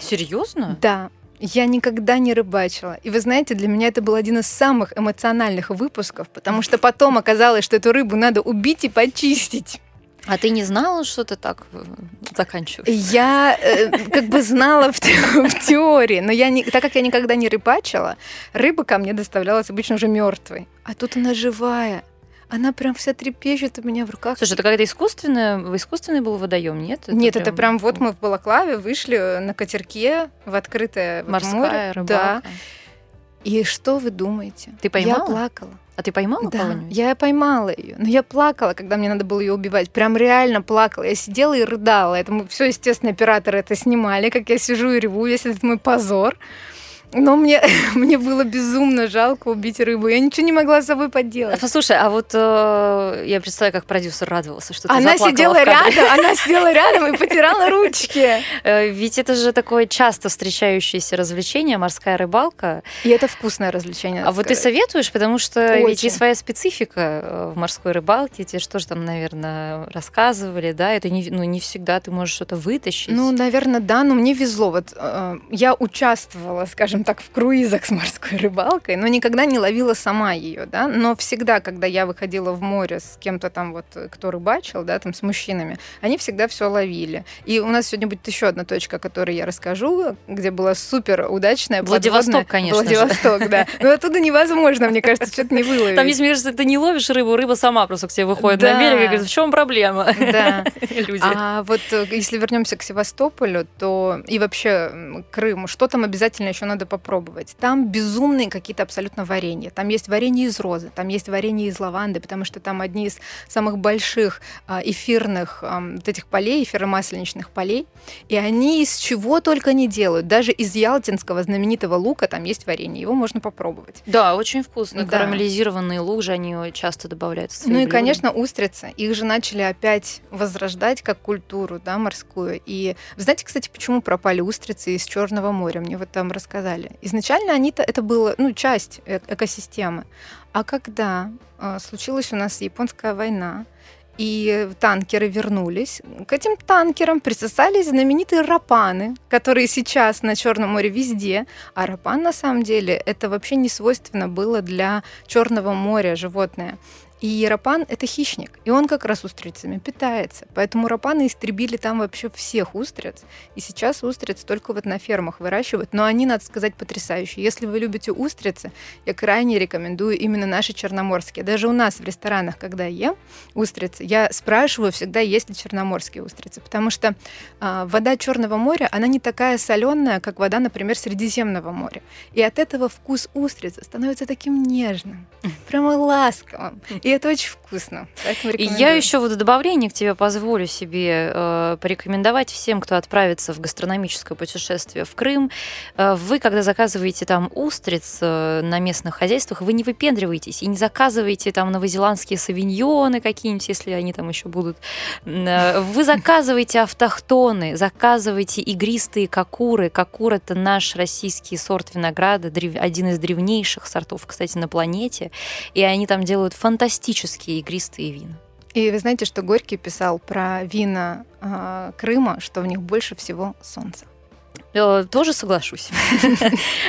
Серьезно? Да, я никогда не рыбачила. И вы знаете, для меня это был один из самых эмоциональных выпусков, потому что потом оказалось, что эту рыбу надо убить и почистить. А ты не знала, что ты так э, заканчиваешь? Я э, как бы знала в, те- в теории, но я не, так как я никогда не рыбачила, рыба ко мне доставлялась обычно уже мертвой. А тут она живая. Она прям вся трепещет у меня в руках. Слушай, это какая-то искусственная, искусственный был водоем, нет? Нет, это прям вот мы в Балаклаве вышли на катерке в открытое вот морская море. рыбалка. Да. И что вы думаете? Ты поймала? Я плакала. А ты поймала Да, кого-нибудь? я поймала ее. Но я плакала, когда мне надо было ее убивать. Прям реально плакала. Я сидела и рыдала. Это мы все, естественно, операторы это снимали, как я сижу и реву, весь этот мой позор. Но мне, [LAUGHS] мне было безумно жалко убить рыбу. Я ничего не могла с собой поделать. Послушай, а вот э, я представляю, как продюсер радовался, что ты Она сидела рядом, [LAUGHS] она сидела рядом и потирала ручки. Э, ведь это же такое часто встречающееся развлечение, морская рыбалка. И это вкусное развлечение. А вот ты советуешь, потому что Очень. ведь есть своя специфика э, в морской рыбалке. Тебе что же там, наверное, рассказывали, да? Это не, ну, не всегда ты можешь что-то вытащить. Ну, наверное, да, но мне везло. Вот э, я участвовала, скажем так, в круизах с морской рыбалкой, но никогда не ловила сама ее, да. Но всегда, когда я выходила в море с кем-то там вот, кто рыбачил, да, там с мужчинами, они всегда все ловили. И у нас сегодня будет еще одна точка, о которой я расскажу, где была супер удачная Владивосток, конечно. Владивосток, же. да. Но оттуда невозможно, мне кажется, что-то не выловить. Там, если кажется, ты не ловишь рыбу, рыба сама просто к тебе выходит да. на берег и говорит, в чем проблема? Да. [LAUGHS] Люди. А вот э, если вернемся к Севастополю, то и вообще Крыму, что там обязательно еще надо попробовать? Там безумные какие-то абсолютно варенья. Там есть варенье из розы, там есть варенье из лаванды, потому что там одни из самых больших а, эфирных вот этих полей, эфиромасленичных полей. И они из чего только не делают. Даже из ялтинского знаменитого лука там есть варенье. Его можно попробовать. Да, очень вкусно. Да. Карамелизированный лук же они часто добавляют в Ну и, блюда. конечно, устрицы. Их же начали опять возрождать как культуру да, морскую. И знаете, кстати, почему пропали устрицы из Черного моря? Мне вот там рассказали. Изначально они-то это было ну, часть э экосистемы. А когда э, случилась у нас японская война, и танкеры вернулись. К этим танкерам присосались знаменитые рапаны, которые сейчас на Черном море везде. А рапан на самом деле это вообще не свойственно было для Черного моря животное. И рапан — это хищник, и он как раз устрицами питается. Поэтому рапаны истребили там вообще всех устриц. И сейчас устриц только вот на фермах выращивают. Но они, надо сказать, потрясающие. Если вы любите устрицы, я крайне рекомендую именно наши черноморские. Даже у нас в ресторанах, когда я ем устрицы, я спрашиваю всегда, есть ли черноморские устрицы. Потому что э, вода Черного моря, она не такая соленая, как вода, например, Средиземного моря. И от этого вкус устрицы становится таким нежным, прямо ласковым. И это очень вкусно. И я еще вот в добавление к тебе позволю себе э, порекомендовать всем, кто отправится в гастрономическое путешествие в Крым. Э, вы, когда заказываете там устриц э, на местных хозяйствах, вы не выпендриваетесь и не заказываете там новозеландские савиньоны какие-нибудь, если они там еще будут. Э, вы заказываете автохтоны, заказывайте игристые кокуры. Кокур это наш российский сорт винограда, один из древнейших сортов, кстати, на планете. И они там делают фантастические фантастические игристые вина. И вы знаете, что Горький писал про вина э, Крыма, что в них больше всего солнца. Э, тоже соглашусь.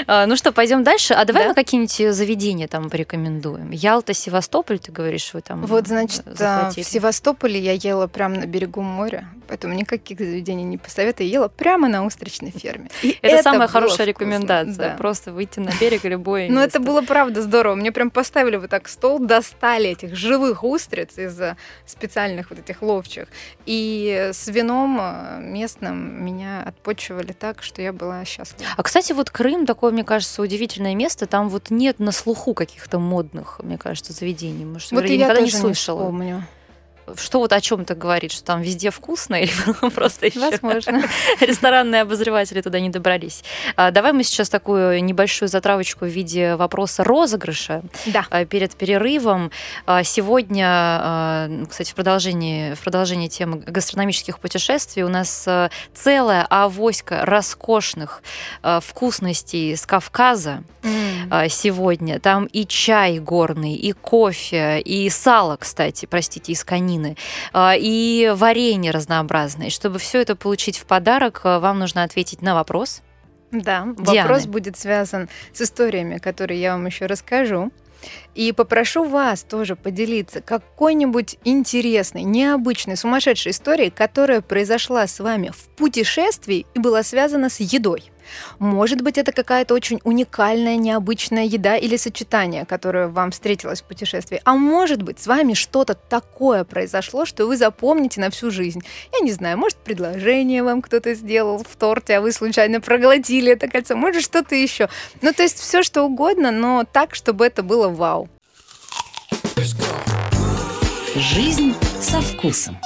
А, [LAUGHS] ну что, пойдем дальше. А давай мы какие-нибудь заведения там порекомендуем. Ялта, Севастополь, ты говоришь, вы там Вот, значит, в Севастополе я ела прямо на берегу моря, поэтому никаких заведений не посоветую. Ела прямо на устричной ферме. [LAUGHS] это, самая хорошая рекомендация. Просто выйти на берег любой. [LAUGHS] Ну, это было правда здорово. Мне прям поставили вот так стол, достали этих живых устриц из специальных вот этих ловчих. И с вином э, местным меня отпочивали так, что я была счастлива. А, кстати, вот Крым такое, мне кажется, удивительное место. Там вот нет на слуху каких-то модных, мне кажется, заведений. Может, вот я, я никогда не слышала. Не вспомню что вот о чем это говорит, что там везде вкусно или [LAUGHS] просто еще Возможно. [LAUGHS] ресторанные обозреватели туда не добрались. А, давай мы сейчас такую небольшую затравочку в виде вопроса розыгрыша да. А, перед перерывом. А, сегодня, кстати, в продолжении, в продолжении темы гастрономических путешествий у нас целая авоська роскошных вкусностей с Кавказа mm. сегодня. Там и чай горный, и кофе, и сало, кстати, простите, из конины витамины а, и варенье разнообразное. Чтобы все это получить в подарок, а, вам нужно ответить на вопрос. Да, Дианы. вопрос будет связан с историями, которые я вам еще расскажу. И попрошу вас тоже поделиться какой-нибудь интересной, необычной, сумасшедшей историей, которая произошла с вами в путешествии и была связана с едой. Может быть, это какая-то очень уникальная, необычная еда или сочетание, которое вам встретилось в путешествии. А может быть, с вами что-то такое произошло, что вы запомните на всю жизнь. Я не знаю, может, предложение вам кто-то сделал в торте, а вы случайно проглотили это кольцо, может, что-то еще. Ну, то есть все, что угодно, но так, чтобы это было вау. Жизнь со вкусом.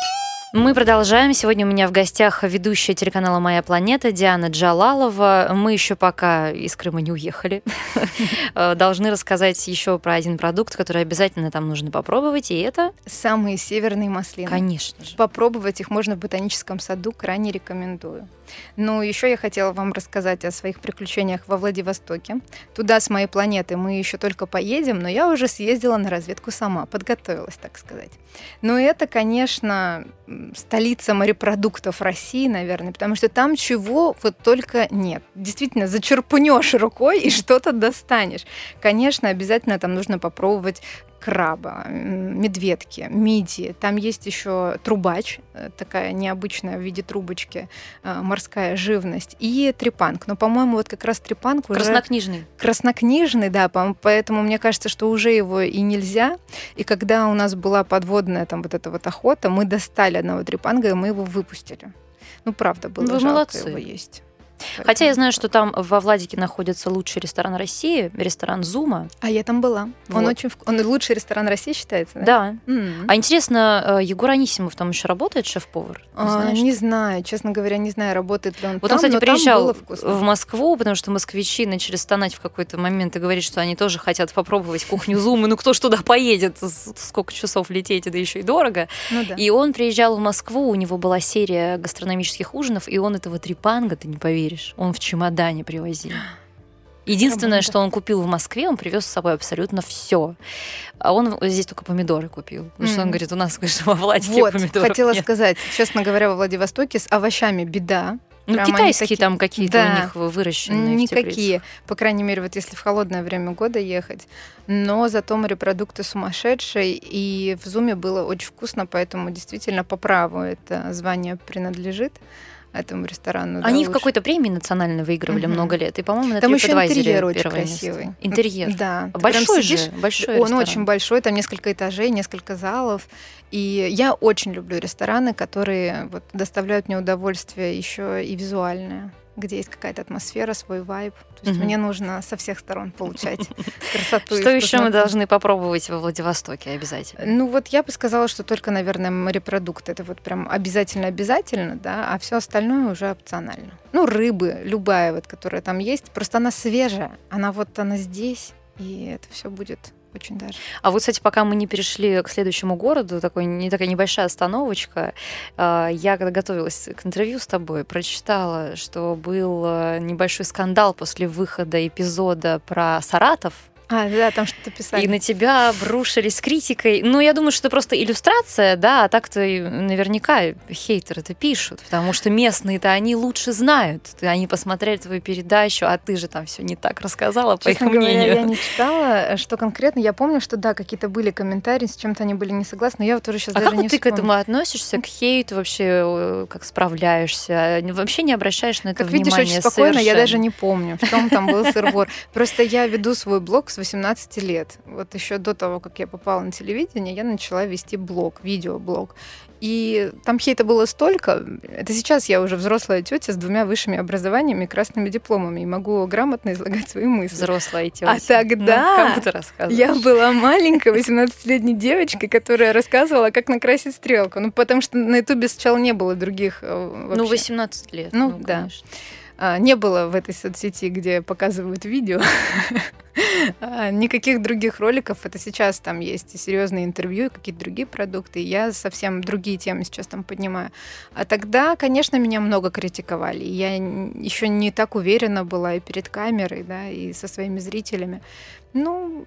Мы продолжаем. Сегодня у меня в гостях ведущая телеканала «Моя планета» Диана Джалалова. Мы еще пока из Крыма не уехали. [LAUGHS] Должны рассказать еще про один продукт, который обязательно там нужно попробовать, и это... Самые северные маслины. Конечно же. Попробовать их можно в ботаническом саду, крайне рекомендую. Ну, еще я хотела вам рассказать о своих приключениях во Владивостоке. Туда с моей планеты мы еще только поедем, но я уже съездила на разведку сама, подготовилась, так сказать. Но это, конечно, столица морепродуктов России, наверное, потому что там чего вот только нет. Действительно, зачерпнешь рукой и [LAUGHS] что-то достанешь. Конечно, обязательно там нужно попробовать краба, медведки, мидии. Там есть еще трубач, э, такая необычная в виде трубочки э, морская живность, и трепанг. Но, по-моему, вот как раз трепанг уже... Краснокнижный. Краснокнижный, да, поэтому мне кажется, что уже его и нельзя. И когда у нас была подводная там вот эта вот охота, мы достали одного трепанга, и мы его выпустили. Ну, правда, было Вы жалко молодцы. его есть. Хотя я знаю, что там во Владике находится лучший ресторан России, ресторан Зума. А я там была. Вот. Он очень он лучший ресторан России считается, да? Да. Mm-hmm. А интересно, э, Егор Анисимов там еще работает шеф-повар? А, не знаю, честно говоря, не знаю, работает ли он вот там. Вот он, кстати, приезжал в Москву, потому что москвичи начали стонать в какой-то момент и говорить, что они тоже хотят попробовать кухню Зумы. Ну кто ж туда поедет? Сколько часов лететь, да еще и дорого. Ну, да. И он приезжал в Москву, у него была серия гастрономических ужинов, и он этого трепанга, ты не поверишь, веришь, он в чемодане привозил. [GASPS] Единственное, что он купил в Москве, он привез с собой абсолютно все. А он здесь только помидоры купил. Потому что он говорит, у нас, конечно, во Владике вот, помидоров хотела нет. сказать, честно говоря, во Владивостоке с овощами беда. Ну, Прямо китайские такие... там какие-то да, у них выращенные. Никакие. По крайней мере, вот если в холодное время года ехать. Но зато морепродукты сумасшедшие. И в Зуме было очень вкусно, поэтому действительно по праву это звание принадлежит этому ресторану. Они да, в какой-то премии национальной выигрывали угу. много лет. И, по-моему, на Там еще интерьер очень красивый. Место. Интерьер. Да. Большой же, большой Он ресторан. очень большой, там несколько этажей, несколько залов. И я очень люблю рестораны, которые вот, доставляют мне удовольствие еще и визуальное где есть какая-то атмосфера, свой вайб. То есть mm мне нужно со всех сторон получать [LAUGHS] красоту. Что еще мы должны попробовать во Владивостоке обязательно? Ну вот я бы сказала, что только, наверное, морепродукты это вот прям обязательно-обязательно, да, а все остальное уже опционально. Ну рыбы, любая вот, которая там есть, просто она свежая, она вот она здесь, и это все будет очень даже. А вот, кстати, пока мы не перешли к следующему городу, такой, не такая небольшая остановочка, а, я когда готовилась к интервью с тобой, прочитала, что был э, небольшой скандал после выхода эпизода про Саратов, а, да, там что-то писали. И на тебя обрушились критикой. Ну, я думаю, что это просто иллюстрация, да, а так-то наверняка хейтеры это пишут, потому что местные-то они лучше знают. Они посмотрели твою передачу, а ты же там все не так рассказала, по Честно их говоря, мнению. я не читала, что конкретно. Я помню, что да, какие-то были комментарии, с чем-то они были не согласны, но я вот уже сейчас а даже как не ты вспомню. к этому относишься, к хейту вообще, как справляешься? Вообще не обращаешь на это как внимания видишь, очень спокойно, совершенно. я даже не помню, в чем там был сырбор. [LAUGHS] Просто я веду свой блог с 18 лет. Вот еще до того, как я попала на телевидение, я начала вести блог, видеоблог. И там хейта было столько. Это сейчас я уже взрослая тетя с двумя высшими образованиями и красными дипломами и могу грамотно излагать свои мысли. Взрослая тетя. А тогда ну, я была маленькой 18-летней девочкой, которая рассказывала, как накрасить стрелку. Ну, потому что на ютубе сначала не было других э, вообще. Ну, 18 лет. Ну, ну да. Конечно. А, не было в этой соцсети, где показывают видео. [LAUGHS] А, никаких других роликов. Это сейчас там есть серьезные интервью, и какие-то другие продукты. Я совсем другие темы сейчас там поднимаю. А тогда, конечно, меня много критиковали. Я еще не так уверена была и перед камерой, да, и со своими зрителями. Ну,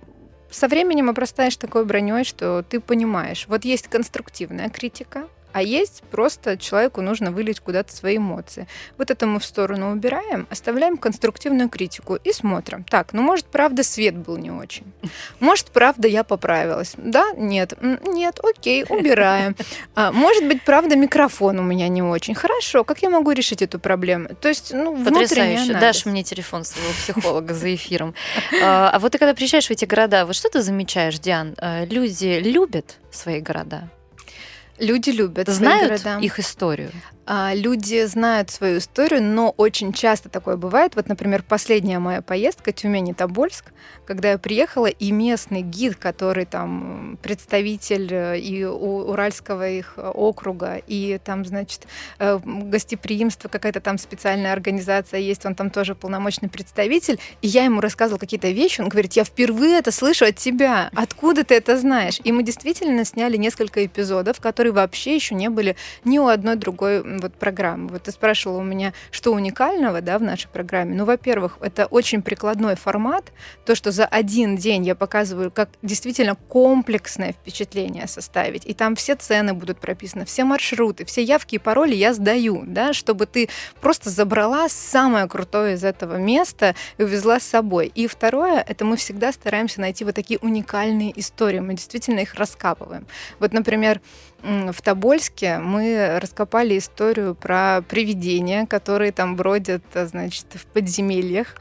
со временем обрастаешь такой броней, что ты понимаешь, вот есть конструктивная критика, а есть просто человеку нужно вылить куда-то свои эмоции. Вот это мы в сторону убираем, оставляем конструктивную критику и смотрим. Так, ну может, правда, свет был не очень. Может, правда, я поправилась. Да, нет, нет, окей, убираем. А, может быть, правда, микрофон у меня не очень. Хорошо, как я могу решить эту проблему? То есть, ну, Потрясающе. Дашь мне телефон своего психолога за эфиром. А, а вот ты когда приезжаешь в эти города, вот что ты замечаешь, Диан? А, люди любят свои города? Люди любят свои Знают города. их историю? А, Люди знают свою историю, но очень часто такое бывает. Вот, например, последняя моя поездка Тюмень и Тобольск, когда я приехала, и местный гид, который там представитель э, и Уральского их э, округа, и там, значит, э, гостеприимство, какая-то там специальная организация есть, он там тоже полномочный представитель, и я ему рассказывала какие-то вещи, он говорит, я впервые это слышу от тебя, откуда ты это знаешь? И мы действительно сняли несколько эпизодов, которые вообще еще не были ни у одной другой вот программы. Вот ты спрашивала у меня, что уникального, да, в нашей программе. Ну, во-первых, это очень прикладной формат, то, что за один день я показываю, как действительно комплексное впечатление составить, и там все цены будут прописаны, все маршруты, все явки и пароли я сдаю, да, чтобы ты просто забрала самое крутое из этого места и увезла с собой. И второе, это мы всегда стараемся найти вот такие уникальные истории, мы действительно их раскапываем. Вот, например, в Тобольске мы раскопали историю про привидения, которые там бродят, а, значит, в подземельях.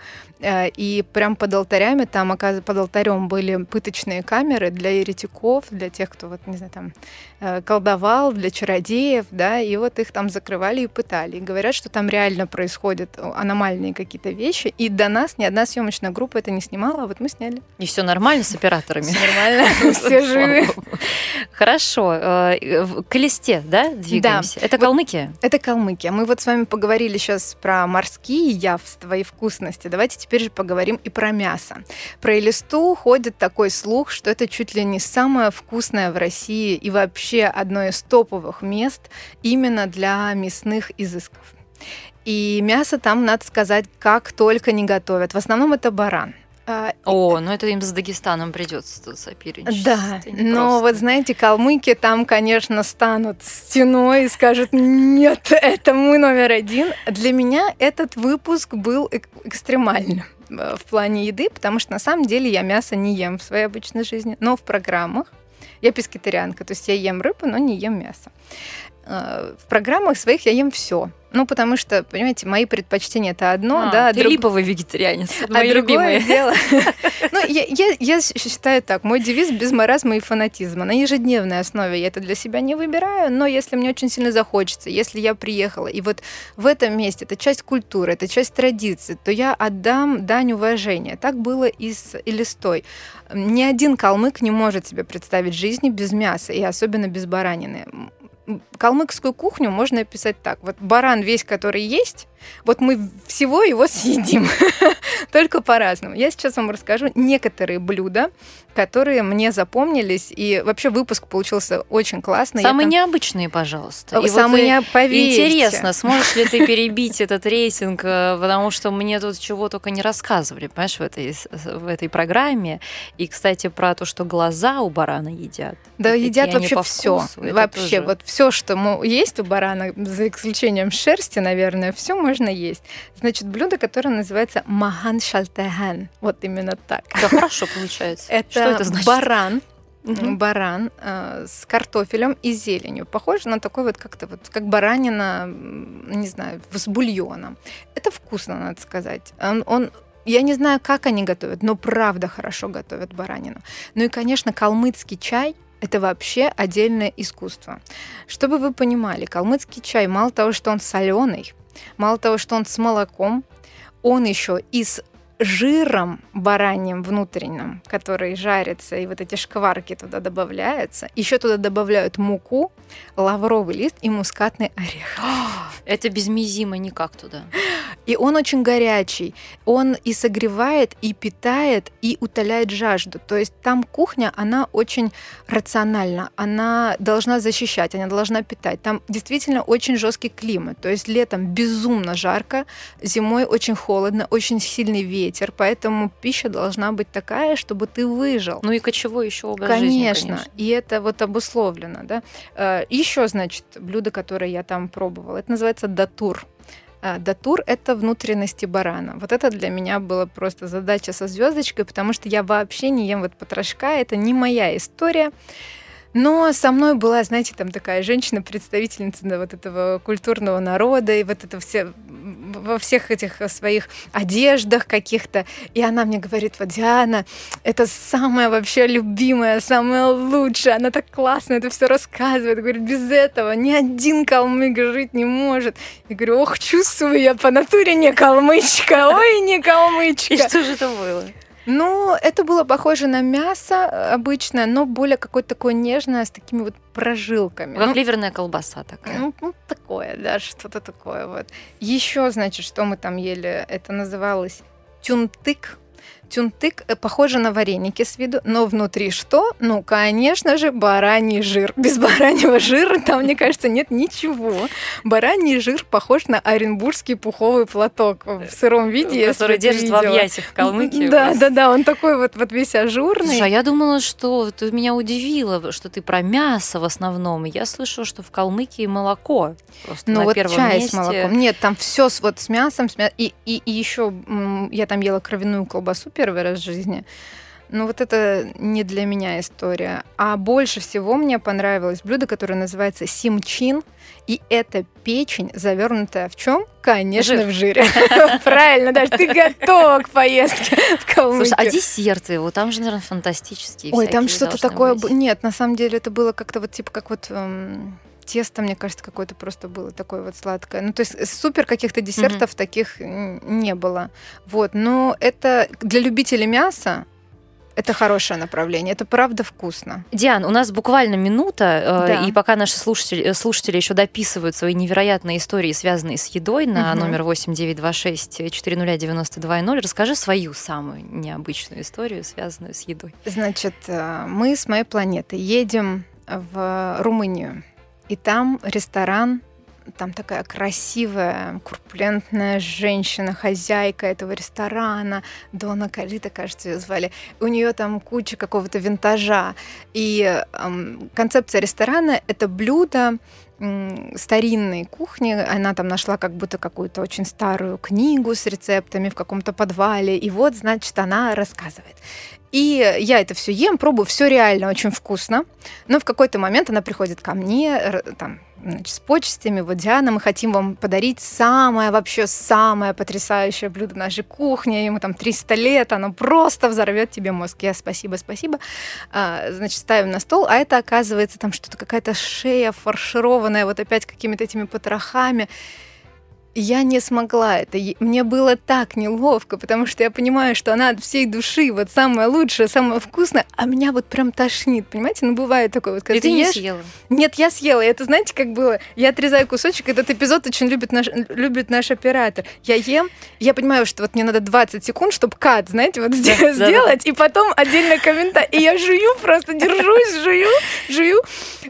Э, И прям под алтарями, там, под алтарем были пыточные камеры для еретиков, для тех, кто, вот, не знаю, там, э, колдовал, для чародеев, да, и вот их там закрывали и пытали. И говорят, что там реально происходят э, аномальные какие-то вещи, и до нас ни одна съемочная группа это не снимала, а вот мы сняли. И все нормально с операторами? Всё нормально, [LAUGHS] [LAUGHS] все живы. Хорошо. К Элисте, да, двигаемся? Это Калмыкия? Это Калмыкия. Мы вот с вами поговорили сейчас про морские явства и вкусности. Давайте теперь же поговорим и про мясо. Про Элисту ходит такой слух, что это чуть ли не самое вкусное в России и вообще одно из топовых мест именно для мясных изысков. И мясо там, надо сказать, как только не готовят. В основном это баран. А, О, ну это им с Дагестаном придется тут соперничать. Да, но вот знаете, калмыки там, конечно, станут стеной и скажут, нет, это мы номер один. Для меня этот выпуск был эк- экстремальным э, в плане еды, потому что на самом деле я мясо не ем в своей обычной жизни, но в программах я пескетарианка, то есть я ем рыбу, но не ем мясо. Э, В программах своих я ем все. Ну, потому что, понимаете, мои предпочтения это одно, А, да, ты друг- липовый вегетарианец. а Мои другое любимые. дело. [LAUGHS] Ну, я, я- я считаю так, мой девиз без маразма и фанатизма. На ежедневной основе я это для себя не выбираю, но если мне очень сильно захочется, если я приехала, и вот в этом месте это часть культуры, это часть традиции, то я отдам дань уважения. Так было и с Элистой. Ни один калмык не может себе представить жизни без мяса, и особенно без баранины. Калмыкскую кухню можно описать так. Вот баран весь, который есть, вот мы всего его съедим, [LAUGHS] только по-разному. Я сейчас вам расскажу некоторые блюда, которые мне запомнились, и вообще выпуск получился очень классный. Самые там- необычные, пожалуйста. И Самые вот, не поверьте. Интересно, сможешь ли ты перебить этот рейтинг, э, потому что мне тут чего только не рассказывали, понимаешь, в этой, в этой программе. И, кстати, про то, что глаза у барана едят. Да, И едят вообще все. Вообще, тоже- вот все, что есть у барана, за исключением шерсти, наверное, все можно есть. Значит, блюдо, которое называется махан шалтаган. Вот именно так. Да, хорошо получается. Это, что это значит? баран, Мгм. баран э, с картофелем и зеленью. Похоже на такой вот как-то вот, как баранина, не знаю, с бульоном. Это вкусно, надо сказать. Он, он- я не знаю, как они готовят, но правда хорошо готовят баранину. Ну и, конечно, калмыцкий чай это вообще отдельное искусство. Чтобы вы понимали, калмыцкий чай, мало того, что он соленый, мало того, что он с молоком, он еще и с жиром бараньим внутренним, который жарится, и вот эти шкварки туда добавляются. Еще туда добавляют муку, лавровый лист и мускатный орех. [GASPS] Это без мизима никак туда. И он очень горячий. Он и согревает, и питает, и утоляет жажду. То есть там кухня, она очень рациональна. Она должна защищать, она должна питать. Там действительно очень жесткий климат. То есть летом безумно жарко, зимой очень холодно, очень сильный ветер. Поэтому пища должна быть такая, чтобы ты выжил. Ну и кочевой еще образ Конечно. жизни, конечно. И это вот обусловлено, да. Еще, значит, блюдо, которое я там пробовала, это называется датур. А, Датур – это внутренности барана. Вот это для меня была просто задача со звездочкой, потому что я вообще не ем вот потрошка, это не моя история. Но со мной была, знаете, там такая женщина-представительница да, вот этого культурного народа, и вот это все во всех этих своих одеждах каких-то. И она мне говорит, вот Диана, это самая вообще любимая, самая лучшая, она так классно это все рассказывает. Говорит, без этого ни один калмык жить не может. Я говорю, ох, чувствую я по натуре не калмычка, ой, не калмычка. И что же это было? Ну, это было похоже на мясо э, обычное, но более какое-то такое нежное, с такими вот прожилками. Как ну, ливерная колбаса такая. Ну, ну, такое, да, что-то такое вот. Еще, значит, что мы там ели, это называлось тюнтык Тюнтык э, похоже на вареники с виду, но внутри что? Ну, конечно же, бараний жир. [LAUGHS] Без бараньего жира там, мне кажется, нет ничего. Бараний жир похож на оренбургский пуховый платок в сыром виде. Который держит в объятиях Калмыкии. Да, да, да, он такой вот, вот весь ажурный. Слушай, а я думала, что ты меня удивила, что ты про мясо в основном. Я слышала, что в Калмыкии молоко. Просто ну, вот чай месте. с молоком. Нет, там все вот с мясом, с мясом. И, и, и еще я там ела кровяную колбасу первый раз в жизни. Ну вот это не для меня история. А больше всего мне понравилось блюдо, которое называется симчин. И это печень, завернутая в чем? Конечно, Жир. в жире. [LAUGHS] Правильно, даже ты готова к поездке в Калмыкию. Слушай, а десерты? Вот там же, наверное, фантастические Ой, там что-то такое... Нет, на самом деле это было как-то вот типа как вот эм, тесто, мне кажется, какое-то просто было такое вот сладкое. Ну, то есть э, супер каких-то десертов mm-hmm. таких не было. Вот, но это для любителей мяса это хорошее направление, это правда вкусно. Диан, у нас буквально минута, э, да. и пока наши слушатели, э, слушатели еще дописывают свои невероятные истории, связанные с едой, на угу. номер 8926 409 расскажи свою самую необычную историю, связанную с едой. Значит, мы с моей планеты едем в Румынию и там ресторан, там такая красивая, курпулентная женщина, хозяйка этого ресторана, Дона Калита, кажется, ее звали. У нее там куча какого-то винтажа. И эм, концепция ресторана — это блюдо, старинной кухни. Она там нашла как будто какую-то очень старую книгу с рецептами в каком-то подвале. И вот, значит, она рассказывает. И я это все ем, пробую, все реально очень вкусно. Но в какой-то момент она приходит ко мне, там, значит, с почестями. Вот, Диана, мы хотим вам подарить самое, вообще самое потрясающее блюдо нашей кухни. Ему там 300 лет, оно просто взорвет тебе мозг. Я спасибо, спасибо. А, значит, ставим на стол, а это оказывается там что-то, какая-то шея фаршированная вот опять какими-то этими потрохами я не смогла это. Мне было так неловко, потому что я понимаю, что она от всей души, вот самая лучшая, самая вкусная, а меня вот прям тошнит, понимаете? Ну, бывает такое. Вот, когда И ты, ты ешь... не съела? Нет, я съела. И это, знаете, как было? Я отрезаю кусочек, этот эпизод очень любит наш, любит наш оператор. Я ем, я понимаю, что вот мне надо 20 секунд, чтобы кат, знаете, вот да, [LAUGHS] сделать, да, и потом отдельно комментарий. И я жую, просто держусь, жую, жую.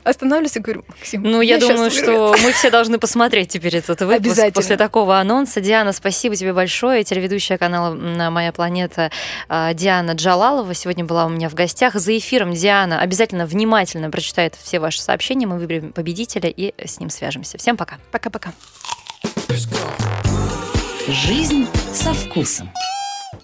Останавливаюсь и говорю, Максим, Ну, я, я думаю, что мы все должны посмотреть теперь этот выпуск после после такого анонса. Диана, спасибо тебе большое. Телеведущая канала «Моя планета» а, Диана Джалалова сегодня была у меня в гостях. За эфиром Диана обязательно внимательно прочитает все ваши сообщения. Мы выберем победителя и с ним свяжемся. Всем пока. Пока-пока. Жизнь со вкусом.